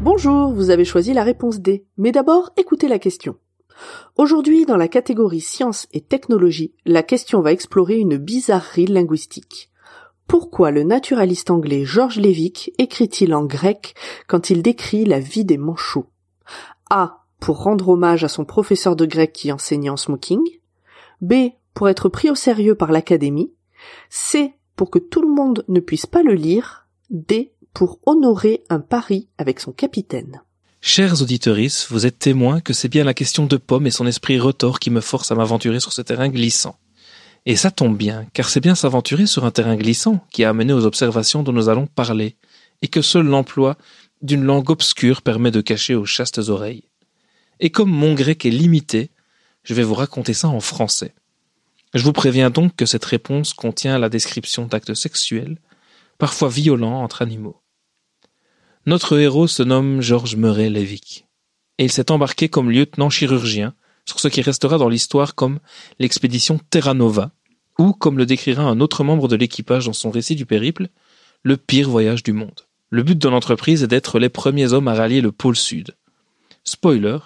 Bonjour, vous avez choisi la réponse D. Mais d'abord, écoutez la question. Aujourd'hui, dans la catégorie sciences et technologie, la question va explorer une bizarrerie linguistique. Pourquoi le naturaliste anglais George Levick écrit-il en grec quand il décrit la vie des manchots? A. Pour rendre hommage à son professeur de grec qui enseignait en smoking. B. Pour être pris au sérieux par l'académie. C. Pour que tout le monde ne puisse pas le lire. D pour honorer un pari avec son capitaine. Chers auditeuristes, vous êtes témoins que c'est bien la question de Pomme et son esprit retors qui me force à m'aventurer sur ce terrain glissant. Et ça tombe bien, car c'est bien s'aventurer sur un terrain glissant qui a amené aux observations dont nous allons parler, et que seul l'emploi d'une langue obscure permet de cacher aux chastes oreilles. Et comme mon grec est limité, je vais vous raconter ça en français. Je vous préviens donc que cette réponse contient la description d'actes sexuels, parfois violents entre animaux. Notre héros se nomme Georges Murray Levick, et il s'est embarqué comme lieutenant chirurgien sur ce qui restera dans l'histoire comme l'expédition Terra Nova, ou, comme le décrira un autre membre de l'équipage dans son récit du périple, le pire voyage du monde. Le but de l'entreprise est d'être les premiers hommes à rallier le pôle sud. Spoiler,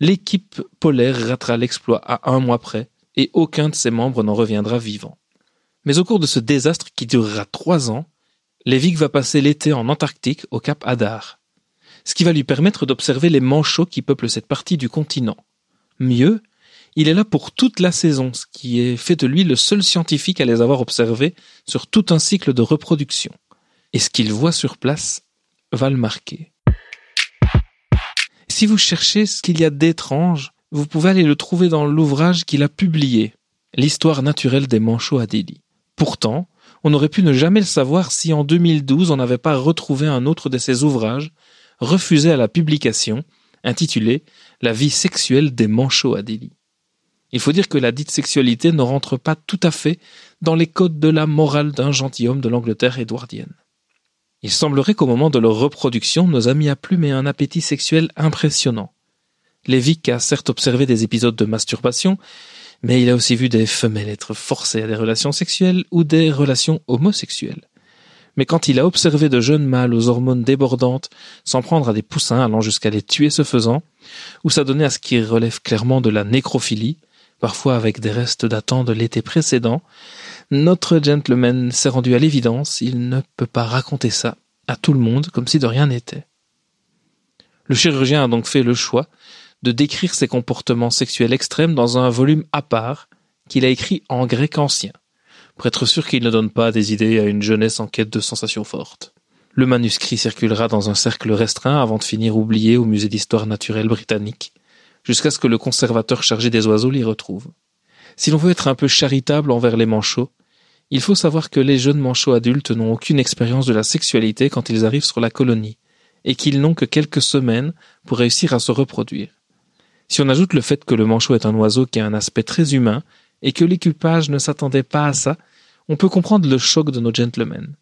l'équipe polaire ratera l'exploit à un mois près, et aucun de ses membres n'en reviendra vivant. Mais au cours de ce désastre qui durera trois ans, Lévik va passer l'été en Antarctique au cap Hadar, ce qui va lui permettre d'observer les manchots qui peuplent cette partie du continent. Mieux, il est là pour toute la saison, ce qui est fait de lui le seul scientifique à les avoir observés sur tout un cycle de reproduction. Et ce qu'il voit sur place va le marquer. Si vous cherchez ce qu'il y a d'étrange, vous pouvez aller le trouver dans l'ouvrage qu'il a publié, L'histoire naturelle des manchots à Delhi. Pourtant, on aurait pu ne jamais le savoir si en 2012 on n'avait pas retrouvé un autre de ses ouvrages, refusé à la publication, intitulé La vie sexuelle des manchots à Delhi. Il faut dire que la dite sexualité ne rentre pas tout à fait dans les codes de la morale d'un gentilhomme de l'Angleterre édouardienne. Il semblerait qu'au moment de leur reproduction, nos amis à plume aient un appétit sexuel impressionnant. Lévic a certes observé des épisodes de masturbation, mais il a aussi vu des femelles être forcées à des relations sexuelles ou des relations homosexuelles. Mais quand il a observé de jeunes mâles aux hormones débordantes s'en prendre à des poussins allant jusqu'à les tuer ce faisant, ou s'adonner à ce qui relève clairement de la nécrophilie, parfois avec des restes datant de l'été précédent, notre gentleman s'est rendu à l'évidence, il ne peut pas raconter ça à tout le monde comme si de rien n'était. Le chirurgien a donc fait le choix de décrire ses comportements sexuels extrêmes dans un volume à part qu'il a écrit en grec ancien, pour être sûr qu'il ne donne pas des idées à une jeunesse en quête de sensations fortes. Le manuscrit circulera dans un cercle restreint avant de finir oublié au musée d'histoire naturelle britannique, jusqu'à ce que le conservateur chargé des oiseaux l'y retrouve. Si l'on veut être un peu charitable envers les manchots, il faut savoir que les jeunes manchots adultes n'ont aucune expérience de la sexualité quand ils arrivent sur la colonie, et qu'ils n'ont que quelques semaines pour réussir à se reproduire. Si on ajoute le fait que le manchot est un oiseau qui a un aspect très humain et que l'équipage ne s'attendait pas à ça, on peut comprendre le choc de nos gentlemen.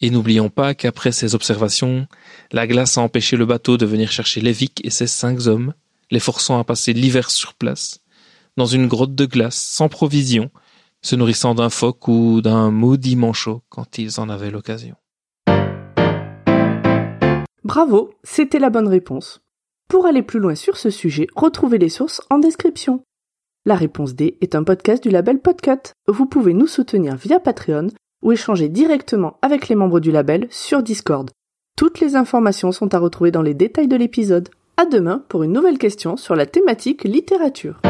Et n'oublions pas qu'après ces observations, la glace a empêché le bateau de venir chercher Lévic et ses cinq hommes, les forçant à passer l'hiver sur place, dans une grotte de glace, sans provision, se nourrissant d'un phoque ou d'un maudit manchot quand ils en avaient l'occasion. Bravo, c'était la bonne réponse. Pour aller plus loin sur ce sujet, retrouvez les sources en description. La réponse D est un podcast du label Podcut. Vous pouvez nous soutenir via Patreon ou échanger directement avec les membres du label sur Discord. Toutes les informations sont à retrouver dans les détails de l'épisode. À demain pour une nouvelle question sur la thématique littérature.